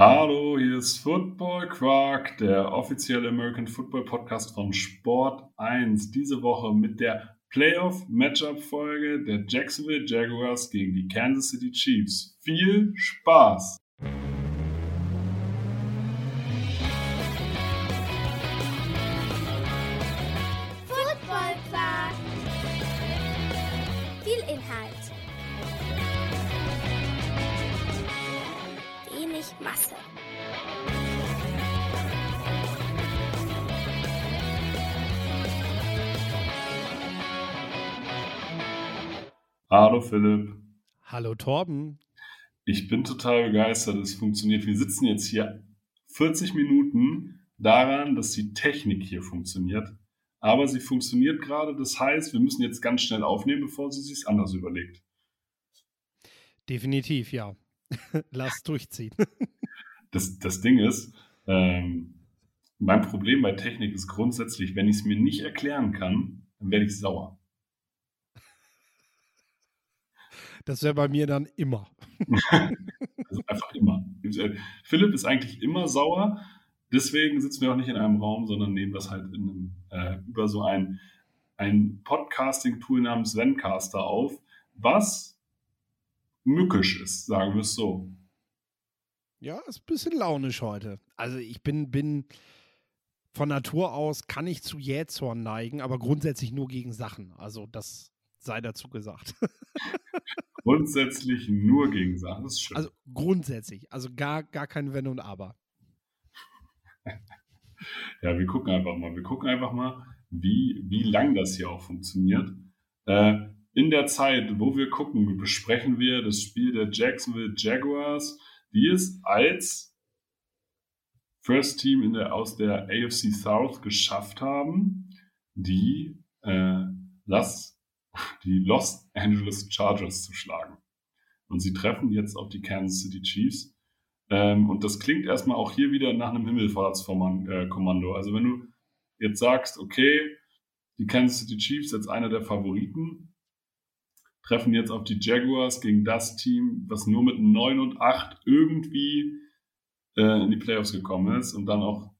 Hallo, hier ist Football Quark, der offizielle American Football Podcast von Sport 1. Diese Woche mit der Playoff-Matchup-Folge der Jacksonville Jaguars gegen die Kansas City Chiefs. Viel Spaß! Hallo Philipp. Hallo Torben. Ich bin total begeistert, es funktioniert. Wir sitzen jetzt hier 40 Minuten daran, dass die Technik hier funktioniert. Aber sie funktioniert gerade, das heißt, wir müssen jetzt ganz schnell aufnehmen, bevor sie sich anders überlegt. Definitiv, ja. Lass durchziehen. das, das Ding ist, ähm, mein Problem bei Technik ist grundsätzlich, wenn ich es mir nicht erklären kann, dann werde ich sauer. Das wäre bei mir dann immer. also einfach immer. Philipp ist eigentlich immer sauer. Deswegen sitzen wir auch nicht in einem Raum, sondern nehmen das halt einem, äh, über so ein, ein Podcasting-Tool namens Zencaster auf, was mückisch ist, sagen wir es so. Ja, ist ein bisschen launisch heute. Also ich bin, bin von Natur aus, kann ich zu Jähzorn neigen, aber grundsätzlich nur gegen Sachen. Also das sei dazu gesagt. Grundsätzlich nur gegen Sachen, das ist schön. Also grundsätzlich, also gar, gar kein Wenn und Aber. ja, wir gucken einfach mal. Wir gucken einfach mal, wie, wie lang das hier auch funktioniert. Äh, in der Zeit, wo wir gucken, besprechen wir das Spiel der Jacksonville Jaguars, die es als First Team in der, aus der AFC South geschafft haben, die äh, Las die Los Angeles Chargers zu schlagen. Und sie treffen jetzt auf die Kansas City Chiefs. Ähm, und das klingt erstmal auch hier wieder nach einem Himmelfahrtskommando. Also wenn du jetzt sagst, okay, die Kansas City Chiefs als einer der Favoriten treffen jetzt auf die Jaguars gegen das Team, was nur mit 9 und 8 irgendwie äh, in die Playoffs gekommen ist und dann auch,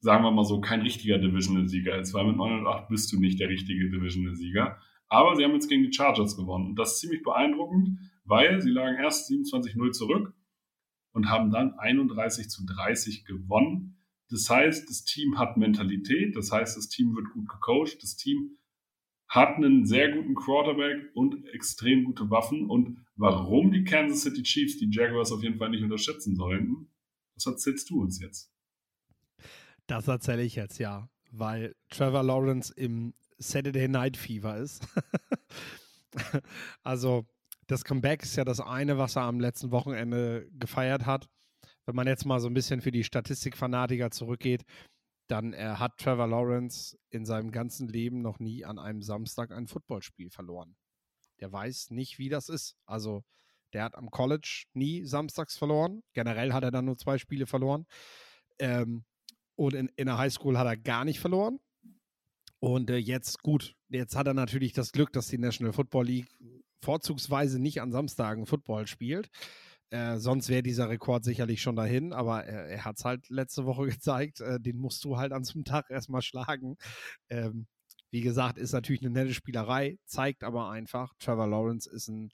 sagen wir mal so, kein richtiger Divisional-Sieger ist, weil mit 9 und 8 bist du nicht der richtige Divisional-Sieger. Aber sie haben jetzt gegen die Chargers gewonnen. Und das ist ziemlich beeindruckend, weil sie lagen erst 27-0 zurück und haben dann 31 zu 30 gewonnen. Das heißt, das Team hat Mentalität, das heißt, das Team wird gut gecoacht, das Team hat einen sehr guten Quarterback und extrem gute Waffen. Und warum die Kansas City Chiefs die Jaguars auf jeden Fall nicht unterschätzen sollten, das erzählst du uns jetzt. Das erzähle ich jetzt, ja. Weil Trevor Lawrence im Saturday Night Fever ist. also das Comeback ist ja das eine, was er am letzten Wochenende gefeiert hat. Wenn man jetzt mal so ein bisschen für die Statistikfanatiker zurückgeht, dann äh, hat Trevor Lawrence in seinem ganzen Leben noch nie an einem Samstag ein Footballspiel verloren. Der weiß nicht, wie das ist. Also der hat am College nie samstags verloren. Generell hat er dann nur zwei Spiele verloren. Ähm, und in, in der Highschool hat er gar nicht verloren. Und äh, jetzt, gut, jetzt hat er natürlich das Glück, dass die National Football League vorzugsweise nicht an Samstagen Football spielt. Äh, sonst wäre dieser Rekord sicherlich schon dahin, aber er, er hat es halt letzte Woche gezeigt. Äh, den musst du halt an einem Tag erstmal schlagen. Ähm, wie gesagt, ist natürlich eine nette Spielerei, zeigt aber einfach, Trevor Lawrence ist ein,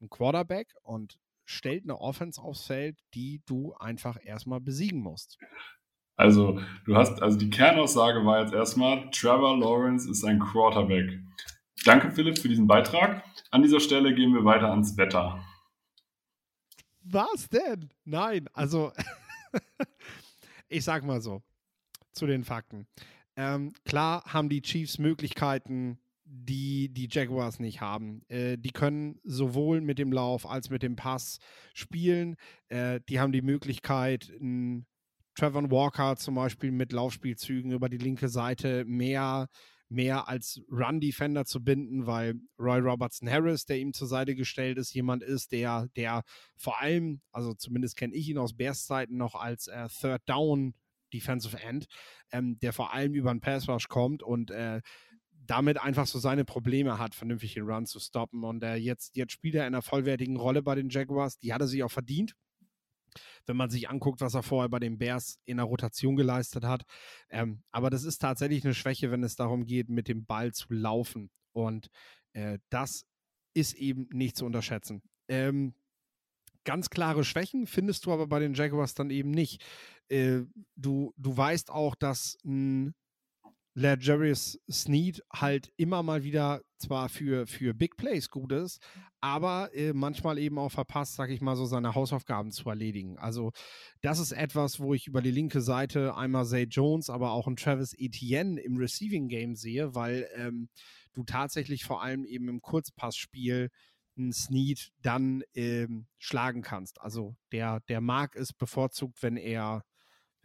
ein Quarterback und stellt eine Offense aufs Feld, die du einfach erstmal besiegen musst. Also, du hast, also die Kernaussage war jetzt erstmal, Trevor Lawrence ist ein Quarterback. Danke, Philipp, für diesen Beitrag. An dieser Stelle gehen wir weiter ans Wetter. Was denn? Nein, also, ich sag mal so, zu den Fakten. Ähm, klar haben die Chiefs Möglichkeiten, die die Jaguars nicht haben. Äh, die können sowohl mit dem Lauf als mit dem Pass spielen. Äh, die haben die Möglichkeit, Trevor Walker zum Beispiel mit Laufspielzügen über die linke Seite mehr, mehr als Run-Defender zu binden, weil Roy Robertson Harris, der ihm zur Seite gestellt ist, jemand ist, der, der vor allem, also zumindest kenne ich ihn aus Bears Zeiten noch als äh, Third Down Defensive End, ähm, der vor allem über den Pass Rush kommt und äh, damit einfach so seine Probleme hat, vernünftig den Run zu stoppen. Und äh, jetzt, jetzt spielt er in einer vollwertigen Rolle bei den Jaguars. Die hat er sich auch verdient. Wenn man sich anguckt, was er vorher bei den Bears in der Rotation geleistet hat. Ähm, aber das ist tatsächlich eine Schwäche, wenn es darum geht, mit dem Ball zu laufen. Und äh, das ist eben nicht zu unterschätzen. Ähm, ganz klare Schwächen findest du aber bei den Jaguars dann eben nicht. Äh, du, du weißt auch, dass ein Legarius Sneed halt immer mal wieder zwar für, für Big Plays gut ist, aber äh, manchmal eben auch verpasst, sag ich mal so, seine Hausaufgaben zu erledigen. Also das ist etwas, wo ich über die linke Seite einmal Zay Jones, aber auch ein Travis Etienne im Receiving Game sehe, weil ähm, du tatsächlich vor allem eben im Kurzpassspiel einen Sneed dann ähm, schlagen kannst. Also der, der mag es bevorzugt, wenn er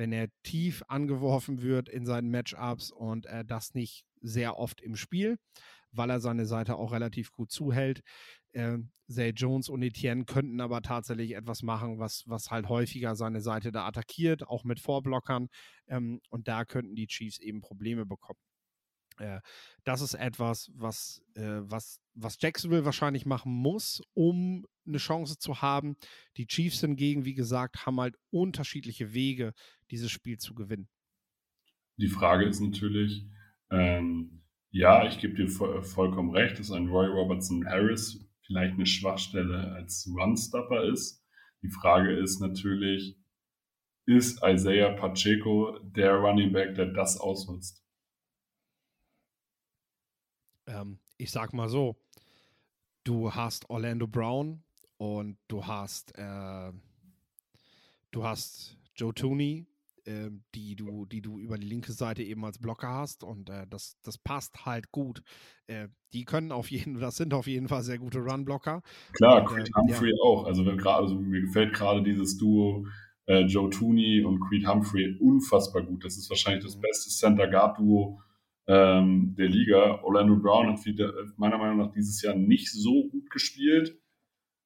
wenn er tief angeworfen wird in seinen Matchups und er das nicht sehr oft im Spiel, weil er seine Seite auch relativ gut zuhält. Äh, Zay Jones und Etienne könnten aber tatsächlich etwas machen, was, was halt häufiger seine Seite da attackiert, auch mit Vorblockern. Ähm, und da könnten die Chiefs eben Probleme bekommen. Äh, das ist etwas, was, äh, was, was Jacksonville wahrscheinlich machen muss, um eine Chance zu haben. Die Chiefs hingegen, wie gesagt, haben halt unterschiedliche Wege, dieses Spiel zu gewinnen. Die Frage ist natürlich, ähm, ja, ich gebe dir voll, vollkommen recht, dass ein Roy Robertson Harris vielleicht eine Schwachstelle als Runstopper ist. Die Frage ist natürlich, ist Isaiah Pacheco der Running Back, der das ausnutzt? Ähm, ich sag mal so, du hast Orlando Brown, und du hast, äh, du hast Joe Tooney, äh, die, du, die du über die linke Seite eben als Blocker hast. Und äh, das, das passt halt gut. Äh, die können auf jeden das sind auf jeden Fall sehr gute Run-Blocker. Klar, Creed äh, Humphrey ja. auch. Also, wenn grad, also mir gefällt gerade dieses Duo äh, Joe Tooney und Creed Humphrey unfassbar gut. Das ist wahrscheinlich das mhm. beste Center-Guard-Duo ähm, der Liga. Orlando Brown hat meiner Meinung nach dieses Jahr nicht so gut gespielt.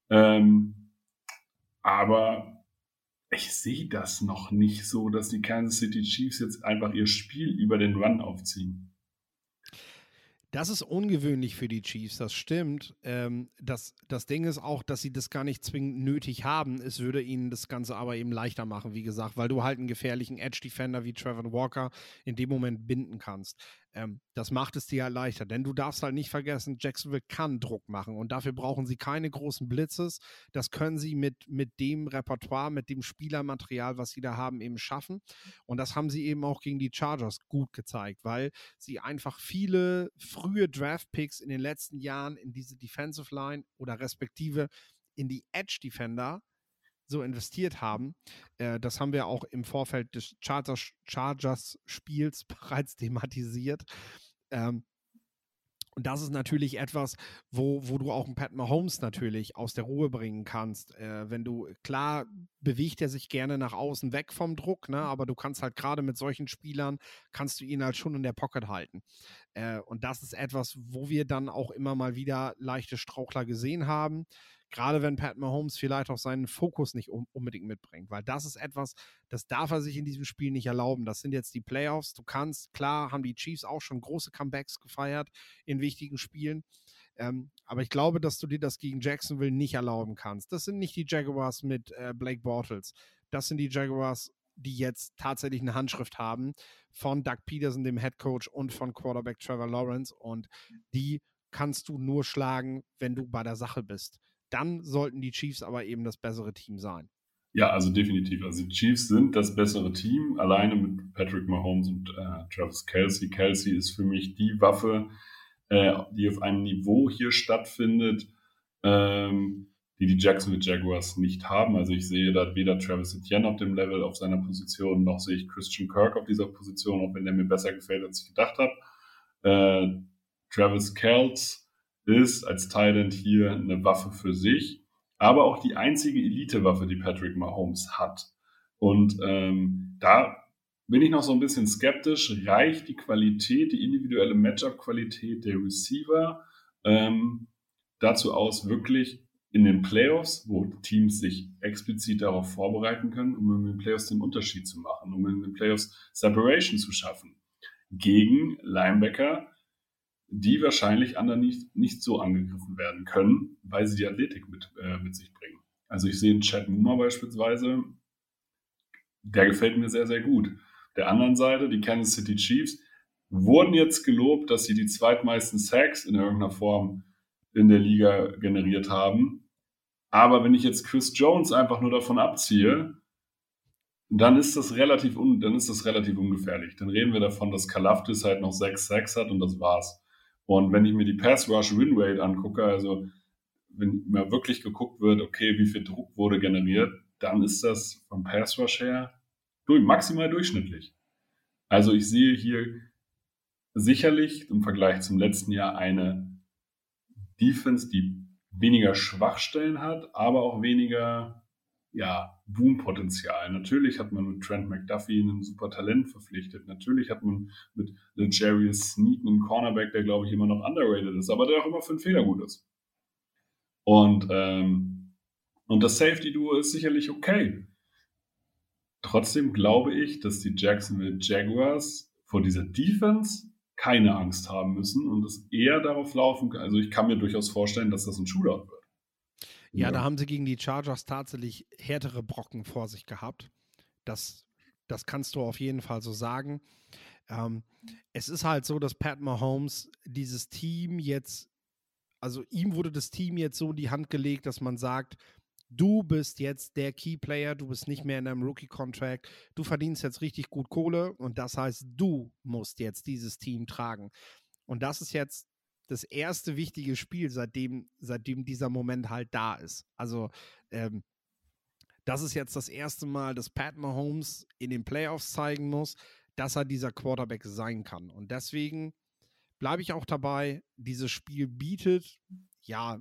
Ähm, aber ich sehe das noch nicht so, dass die Kansas City Chiefs jetzt einfach ihr Spiel über den Run aufziehen. Das ist ungewöhnlich für die Chiefs, das stimmt. Ähm, das, das Ding ist auch, dass sie das gar nicht zwingend nötig haben. Es würde ihnen das Ganze aber eben leichter machen, wie gesagt, weil du halt einen gefährlichen Edge-Defender wie Trevor Walker in dem Moment binden kannst. Ähm, das macht es dir ja leichter, denn du darfst halt nicht vergessen, Jacksonville kann Druck machen und dafür brauchen sie keine großen Blitzes. Das können sie mit, mit dem Repertoire, mit dem Spielermaterial, was sie da haben, eben schaffen. Und das haben sie eben auch gegen die Chargers gut gezeigt, weil sie einfach viele frühe Draft-Picks in den letzten Jahren in diese Defensive Line oder respektive in die Edge Defender so investiert haben. Äh, das haben wir auch im Vorfeld des Chargers, Chargers Spiels bereits thematisiert. Ähm, und das ist natürlich etwas, wo, wo du auch einen Pat Mahomes natürlich aus der Ruhe bringen kannst. Äh, wenn du, klar, bewegt er sich gerne nach außen weg vom Druck, ne? aber du kannst halt gerade mit solchen Spielern, kannst du ihn halt schon in der Pocket halten. Äh, und das ist etwas, wo wir dann auch immer mal wieder leichte Strauchler gesehen haben. Gerade wenn Pat Mahomes vielleicht auch seinen Fokus nicht unbedingt mitbringt, weil das ist etwas, das darf er sich in diesem Spiel nicht erlauben. Das sind jetzt die Playoffs. Du kannst, klar, haben die Chiefs auch schon große Comebacks gefeiert in wichtigen Spielen. Ähm, aber ich glaube, dass du dir das gegen Jacksonville nicht erlauben kannst. Das sind nicht die Jaguars mit äh, Blake Bortles. Das sind die Jaguars, die jetzt tatsächlich eine Handschrift haben von Doug Peterson, dem Head Coach, und von Quarterback Trevor Lawrence. Und die kannst du nur schlagen, wenn du bei der Sache bist dann sollten die Chiefs aber eben das bessere Team sein. Ja, also definitiv. Also die Chiefs sind das bessere Team, alleine mit Patrick Mahomes und äh, Travis Kelsey. Kelsey ist für mich die Waffe, äh, die auf einem Niveau hier stattfindet, ähm, die die Jacksonville Jaguars nicht haben. Also ich sehe da weder Travis Etienne auf dem Level auf seiner Position, noch sehe ich Christian Kirk auf dieser Position, auch wenn der mir besser gefällt, als ich gedacht habe. Äh, Travis Kells ist als Thailand hier eine Waffe für sich, aber auch die einzige Elite-Waffe, die Patrick Mahomes hat. Und ähm, da bin ich noch so ein bisschen skeptisch. Reicht die Qualität, die individuelle Matchup-Qualität der Receiver ähm, dazu aus, wirklich in den Playoffs, wo Teams sich explizit darauf vorbereiten können, um in den Playoffs den Unterschied zu machen, um in den Playoffs Separation zu schaffen, gegen Linebacker, die wahrscheinlich anderen nicht, nicht so angegriffen werden können, weil sie die Athletik mit, äh, mit sich bringen. Also ich sehe einen Chad Muma beispielsweise, der gefällt mir sehr, sehr gut. Der anderen Seite, die Kansas City Chiefs, wurden jetzt gelobt, dass sie die zweitmeisten Sacks in irgendeiner Form in der Liga generiert haben. Aber wenn ich jetzt Chris Jones einfach nur davon abziehe, dann ist das relativ, un, dann ist das relativ ungefährlich. Dann reden wir davon, dass Kalafdis halt noch sechs Sacks hat und das war's. Und wenn ich mir die Pass Rush Win Rate angucke, also wenn mir wirklich geguckt wird, okay, wie viel Druck wurde generiert, dann ist das vom Pass Rush her maximal durchschnittlich. Also ich sehe hier sicherlich im Vergleich zum letzten Jahr eine Defense, die weniger Schwachstellen hat, aber auch weniger ja, Boom-Potenzial. Natürlich hat man mit Trent McDuffie einen super Talent verpflichtet. Natürlich hat man mit Jerry Sneak einen Cornerback, der glaube ich immer noch underrated ist, aber der auch immer für einen Fehler gut ist. Und, ähm, und das Safety-Duo ist sicherlich okay. Trotzdem glaube ich, dass die Jacksonville Jaguars vor dieser Defense keine Angst haben müssen und es eher darauf laufen kann. Also ich kann mir durchaus vorstellen, dass das ein Shootout wird. Ja, ja, da haben sie gegen die Chargers tatsächlich härtere Brocken vor sich gehabt. Das, das kannst du auf jeden Fall so sagen. Ähm, es ist halt so, dass Pat Mahomes dieses Team jetzt, also ihm wurde das Team jetzt so in die Hand gelegt, dass man sagt, du bist jetzt der Key Player, du bist nicht mehr in einem Rookie-Contract, du verdienst jetzt richtig gut Kohle und das heißt, du musst jetzt dieses Team tragen. Und das ist jetzt das erste wichtige Spiel, seitdem, seitdem dieser Moment halt da ist. Also, ähm, das ist jetzt das erste Mal, dass Pat Mahomes in den Playoffs zeigen muss, dass er dieser Quarterback sein kann. Und deswegen bleibe ich auch dabei, dieses Spiel bietet, ja,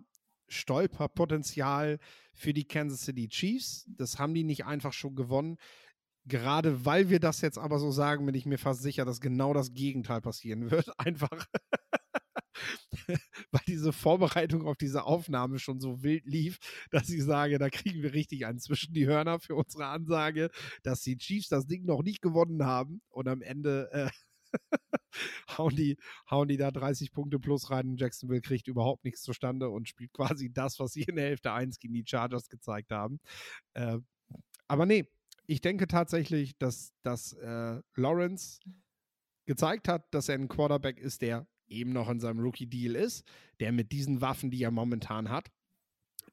Stolperpotenzial für die Kansas City Chiefs. Das haben die nicht einfach schon gewonnen. Gerade weil wir das jetzt aber so sagen, bin ich mir fast sicher, dass genau das Gegenteil passieren wird. Einfach weil diese Vorbereitung auf diese Aufnahme schon so wild lief, dass ich sage, da kriegen wir richtig einen zwischen die Hörner für unsere Ansage, dass die Chiefs das Ding noch nicht gewonnen haben und am Ende äh, hauen, die, hauen die da 30 Punkte plus rein Jacksonville kriegt überhaupt nichts zustande und spielt quasi das, was sie in der Hälfte 1 gegen die Chargers gezeigt haben. Äh, aber nee, ich denke tatsächlich, dass, dass äh, Lawrence gezeigt hat, dass er ein Quarterback ist, der eben noch in seinem Rookie-Deal ist, der mit diesen Waffen, die er momentan hat,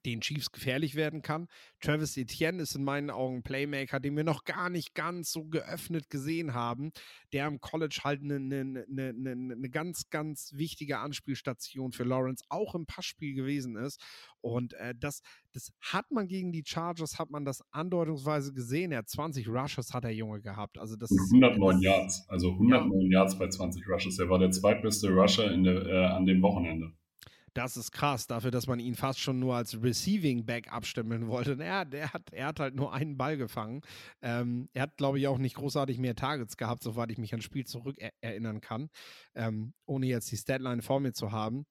den Chiefs gefährlich werden kann. Travis Etienne ist in meinen Augen ein Playmaker, den wir noch gar nicht ganz so geöffnet gesehen haben, der am College halt eine, eine, eine, eine ganz, ganz wichtige Anspielstation für Lawrence auch im Passspiel gewesen ist. Und äh, das, das hat man gegen die Chargers, hat man das andeutungsweise gesehen. Er hat 20 Rushes hat der Junge gehabt. Also das 109 das, Yards, also 109 ja. Yards bei 20 Rushes. Er war der zweitbeste Rusher in der, äh, an dem Wochenende. Das ist krass, dafür, dass man ihn fast schon nur als Receiving Back abstimmeln wollte. Er, der hat, er hat halt nur einen Ball gefangen. Ähm, er hat, glaube ich, auch nicht großartig mehr Targets gehabt, soweit ich mich ans Spiel zurück er erinnern kann, ähm, ohne jetzt die Statline vor mir zu haben.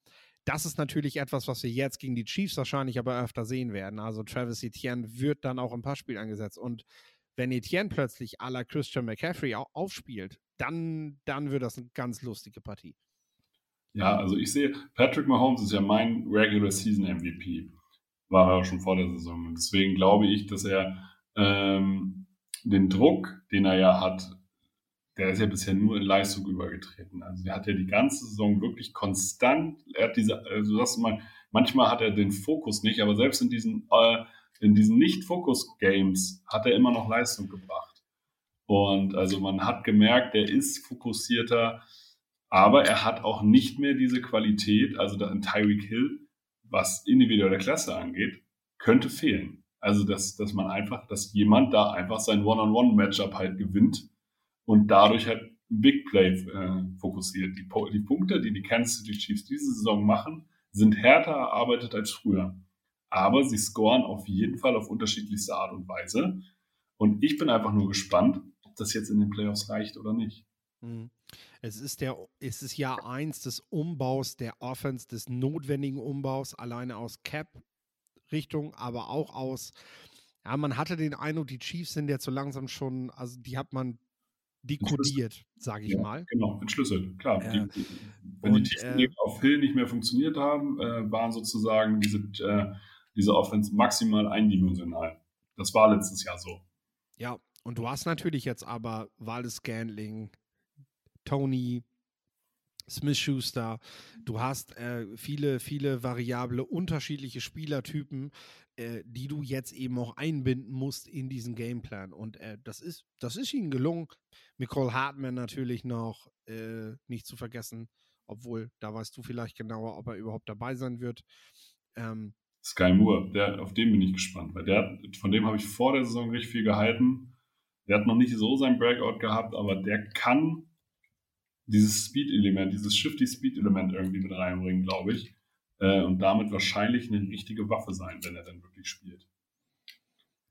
Das ist natürlich etwas, was wir jetzt gegen die Chiefs wahrscheinlich aber öfter sehen werden. Also Travis Etienne wird dann auch im Passspiel eingesetzt. Und wenn Etienne plötzlich à la Christian McCaffrey aufspielt, dann, dann wird das eine ganz lustige Partie. Ja, also ich sehe, Patrick Mahomes ist ja mein Regular Season MVP. War er schon vor der Saison. Und deswegen glaube ich, dass er ähm, den Druck, den er ja hat, der ist ja bisher nur in Leistung übergetreten. Also der hat ja die ganze Saison wirklich konstant, er hat diese, also das mal, manchmal hat er den Fokus nicht, aber selbst in diesen, äh, in diesen Nicht-Fokus-Games hat er immer noch Leistung gebracht. Und also man hat gemerkt, er ist fokussierter, aber er hat auch nicht mehr diese Qualität, also da in Tyreek Hill, was individuelle Klasse angeht, könnte fehlen. Also, dass, dass man einfach, dass jemand da einfach sein One-on-One-Matchup halt gewinnt und dadurch halt Big Play äh, fokussiert. Die, die Punkte, die die Kansas City Chiefs diese Saison machen, sind härter erarbeitet als früher. Aber sie scoren auf jeden Fall auf unterschiedlichste Art und Weise. Und ich bin einfach nur gespannt, ob das jetzt in den Playoffs reicht oder nicht. Mhm. Es ist, der, es ist Jahr eins des Umbaus der Offense, des notwendigen Umbaus, alleine aus Cap-Richtung, aber auch aus, ja, man hatte den Eindruck, die Chiefs sind jetzt so langsam schon, also die hat man dekodiert, sage ich ja, mal. Genau, entschlüsselt, klar. Äh, die, wenn und, die Tiefen äh, auf Hill nicht mehr funktioniert haben, äh, waren sozusagen diese, äh, diese Offense maximal eindimensional. Das war letztes Jahr so. Ja, und du hast natürlich jetzt aber Wallace Scandling, Tony, Smith Schuster, du hast äh, viele, viele variable, unterschiedliche Spielertypen, äh, die du jetzt eben auch einbinden musst in diesen Gameplan. Und äh, das, ist, das ist ihnen gelungen. Nicole Hartman natürlich noch äh, nicht zu vergessen, obwohl da weißt du vielleicht genauer, ob er überhaupt dabei sein wird. Ähm, Sky Moore, der, auf den bin ich gespannt, weil der, von dem habe ich vor der Saison richtig viel gehalten. Der hat noch nicht so sein Breakout gehabt, aber der kann dieses Speed-Element, dieses Shifty-Speed-Element irgendwie mit reinbringen, glaube ich. Äh, und damit wahrscheinlich eine richtige Waffe sein, wenn er dann wirklich spielt.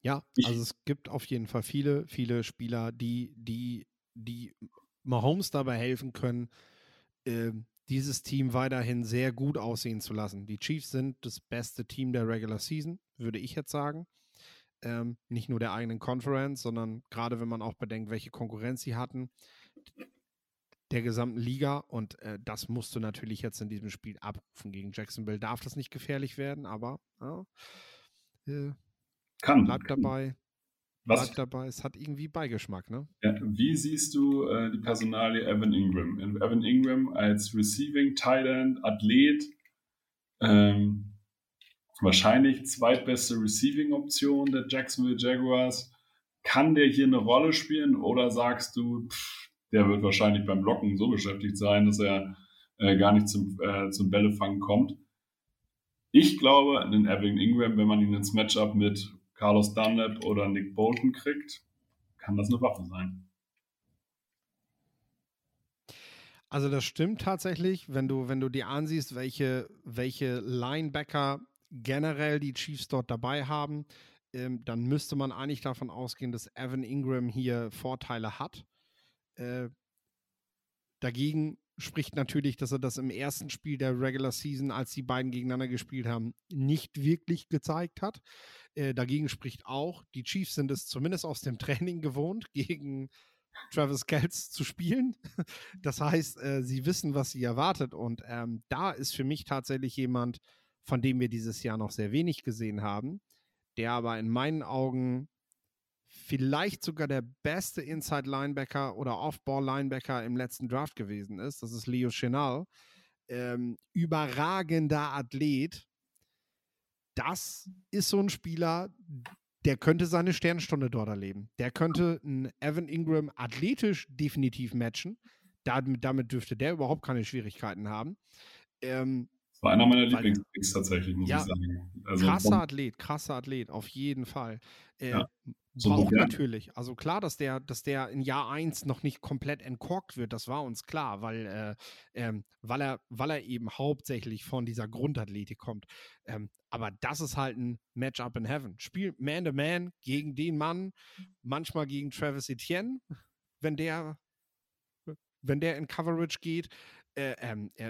Ja, ich, also es gibt auf jeden Fall viele, viele Spieler, die, die, die Mahomes dabei helfen können, äh, dieses Team weiterhin sehr gut aussehen zu lassen. Die Chiefs sind das beste Team der Regular Season, würde ich jetzt sagen. Ähm, nicht nur der eigenen Conference, sondern gerade wenn man auch bedenkt, welche Konkurrenz sie hatten der gesamten Liga und äh, das musst du natürlich jetzt in diesem Spiel abrufen. Gegen Jacksonville darf das nicht gefährlich werden, aber ja, äh, kann. Bleibt dabei. Was? Bleibt dabei. Es hat irgendwie Beigeschmack, ne? Ja, wie siehst du äh, die Personalie Evan Ingram? Evan Ingram als Receiving Tight End, Athlet, ähm, wahrscheinlich zweitbeste Receiving-Option der Jacksonville Jaguars. Kann der hier eine Rolle spielen oder sagst du, pff, der wird wahrscheinlich beim Blocken so beschäftigt sein, dass er äh, gar nicht zum, äh, zum Bällefangen kommt. Ich glaube, einen Evan Ingram, wenn man ihn ins Matchup mit Carlos Dunlap oder Nick Bolton kriegt, kann das eine Waffe sein. Also das stimmt tatsächlich, wenn du, wenn du dir ansiehst, welche, welche Linebacker generell die Chiefs dort dabei haben, ähm, dann müsste man eigentlich davon ausgehen, dass Evan Ingram hier Vorteile hat. Äh, dagegen spricht natürlich, dass er das im ersten Spiel der Regular Season, als die beiden gegeneinander gespielt haben, nicht wirklich gezeigt hat. Äh, dagegen spricht auch, die Chiefs sind es zumindest aus dem Training gewohnt, gegen Travis Kells zu spielen. Das heißt, äh, sie wissen, was sie erwartet. Und ähm, da ist für mich tatsächlich jemand, von dem wir dieses Jahr noch sehr wenig gesehen haben, der aber in meinen Augen vielleicht sogar der beste Inside-Linebacker oder Off-Ball-Linebacker im letzten Draft gewesen ist. Das ist Leo Chenal. Ähm, überragender Athlet. Das ist so ein Spieler, der könnte seine Sternstunde dort erleben. Der könnte einen Evan Ingram athletisch definitiv matchen. Damit, damit dürfte der überhaupt keine Schwierigkeiten haben. Ähm, war einer meiner Lieblingspicks tatsächlich, muss ja, ich sagen. Also krasser Athlet, krasser Athlet, auf jeden Fall. Äh, ja. So braucht natürlich. Also klar, dass der, dass der in Jahr 1 noch nicht komplett entkorkt wird, das war uns klar, weil, äh, ähm, weil, er, weil er eben hauptsächlich von dieser Grundathletik kommt. Ähm, aber das ist halt ein Matchup in Heaven. Spielt Man-to-Man gegen den Mann, manchmal gegen Travis Etienne, wenn der, wenn der in Coverage geht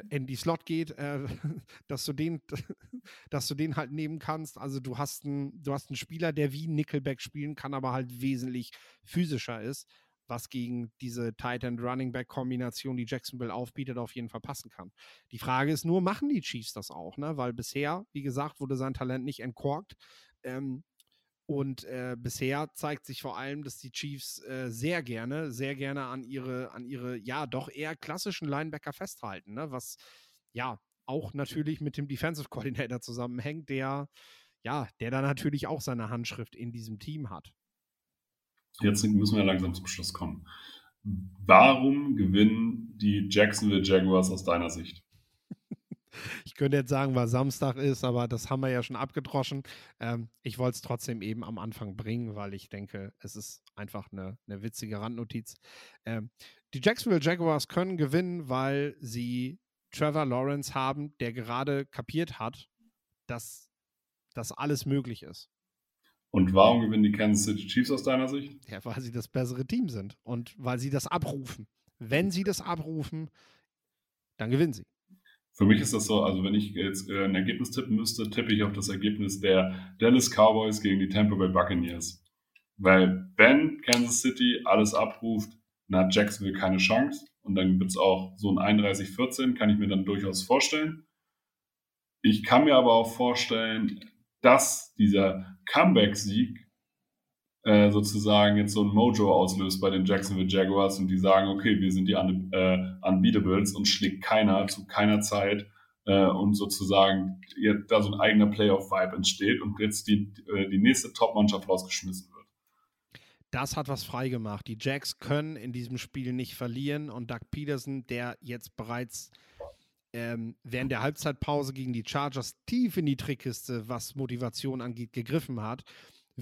in die Slot geht, äh, dass du den, dass du den halt nehmen kannst. Also du hast einen, du hast einen Spieler, der wie Nickelback spielen kann, aber halt wesentlich physischer ist, was gegen diese Tight End Running Back Kombination, die Jacksonville aufbietet, auf jeden Fall passen kann. Die Frage ist nur, machen die Chiefs das auch, ne? Weil bisher, wie gesagt, wurde sein Talent nicht entkorkt. Ähm, und äh, bisher zeigt sich vor allem, dass die Chiefs äh, sehr gerne, sehr gerne an ihre, an ihre, ja, doch eher klassischen Linebacker festhalten, ne? was ja auch natürlich mit dem Defensive Coordinator zusammenhängt, der, ja, der da natürlich auch seine Handschrift in diesem Team hat. Jetzt müssen wir langsam zum Schluss kommen. Warum gewinnen die Jacksonville Jaguars aus deiner Sicht? Ich könnte jetzt sagen, weil Samstag ist, aber das haben wir ja schon abgedroschen. Ähm, ich wollte es trotzdem eben am Anfang bringen, weil ich denke, es ist einfach eine, eine witzige Randnotiz. Ähm, die Jacksonville Jaguars können gewinnen, weil sie Trevor Lawrence haben, der gerade kapiert hat, dass das alles möglich ist. Und warum gewinnen die Kansas City Chiefs aus deiner Sicht? Ja, weil sie das bessere Team sind und weil sie das abrufen. Wenn sie das abrufen, dann gewinnen sie. Für mich ist das so, also wenn ich jetzt äh, ein Ergebnis tippen müsste, tippe ich auf das Ergebnis der Dallas Cowboys gegen die Tampa Bay Buccaneers. Weil wenn Kansas City alles abruft, hat Jacksonville keine Chance. Und dann wird es auch so ein 31-14, kann ich mir dann durchaus vorstellen. Ich kann mir aber auch vorstellen, dass dieser Comeback-Sieg äh, sozusagen jetzt so ein Mojo auslöst bei den Jacksonville Jaguars und die sagen, okay, wir sind die Un äh, Unbeatables und schlägt keiner zu keiner Zeit äh, und sozusagen jetzt da so ein eigener Playoff-Vibe entsteht und jetzt die, äh, die nächste Top-Mannschaft rausgeschmissen wird. Das hat was freigemacht. Die Jacks können in diesem Spiel nicht verlieren und Doug Peterson, der jetzt bereits ähm, während der Halbzeitpause gegen die Chargers tief in die Trickkiste, was Motivation angeht, gegriffen hat,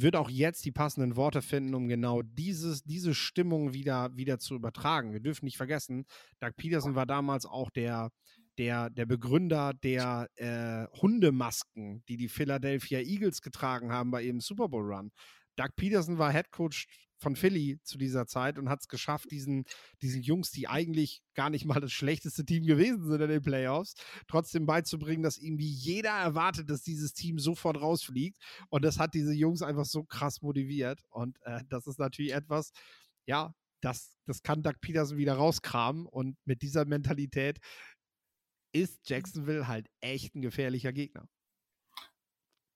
wird auch jetzt die passenden Worte finden, um genau dieses, diese Stimmung wieder, wieder zu übertragen. Wir dürfen nicht vergessen, Doug Peterson war damals auch der, der, der Begründer der äh, Hundemasken, die die Philadelphia Eagles getragen haben bei ihrem Super Bowl Run. Doug Peterson war Head Coach von Philly zu dieser Zeit und hat es geschafft, diesen, diesen Jungs, die eigentlich gar nicht mal das schlechteste Team gewesen sind in den Playoffs, trotzdem beizubringen, dass irgendwie jeder erwartet, dass dieses Team sofort rausfliegt. Und das hat diese Jungs einfach so krass motiviert. Und äh, das ist natürlich etwas, ja, das, das kann Doug Peterson wieder rauskramen. Und mit dieser Mentalität ist Jacksonville halt echt ein gefährlicher Gegner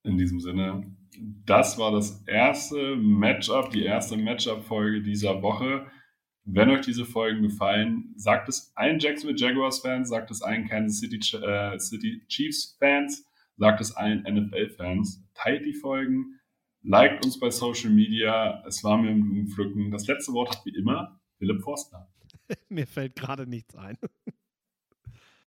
in diesem Sinne, das war das erste Matchup, die erste Matchup-Folge dieser Woche. Wenn euch diese Folgen gefallen, sagt es allen Jacksonville Jaguars-Fans, sagt es allen Kansas City, äh, City Chiefs-Fans, sagt es allen NFL-Fans. Teilt die Folgen, liked uns bei Social Media. Es war mir ein Blumenpflücken. Das letzte Wort hat wie immer Philipp Forster. mir fällt gerade nichts ein.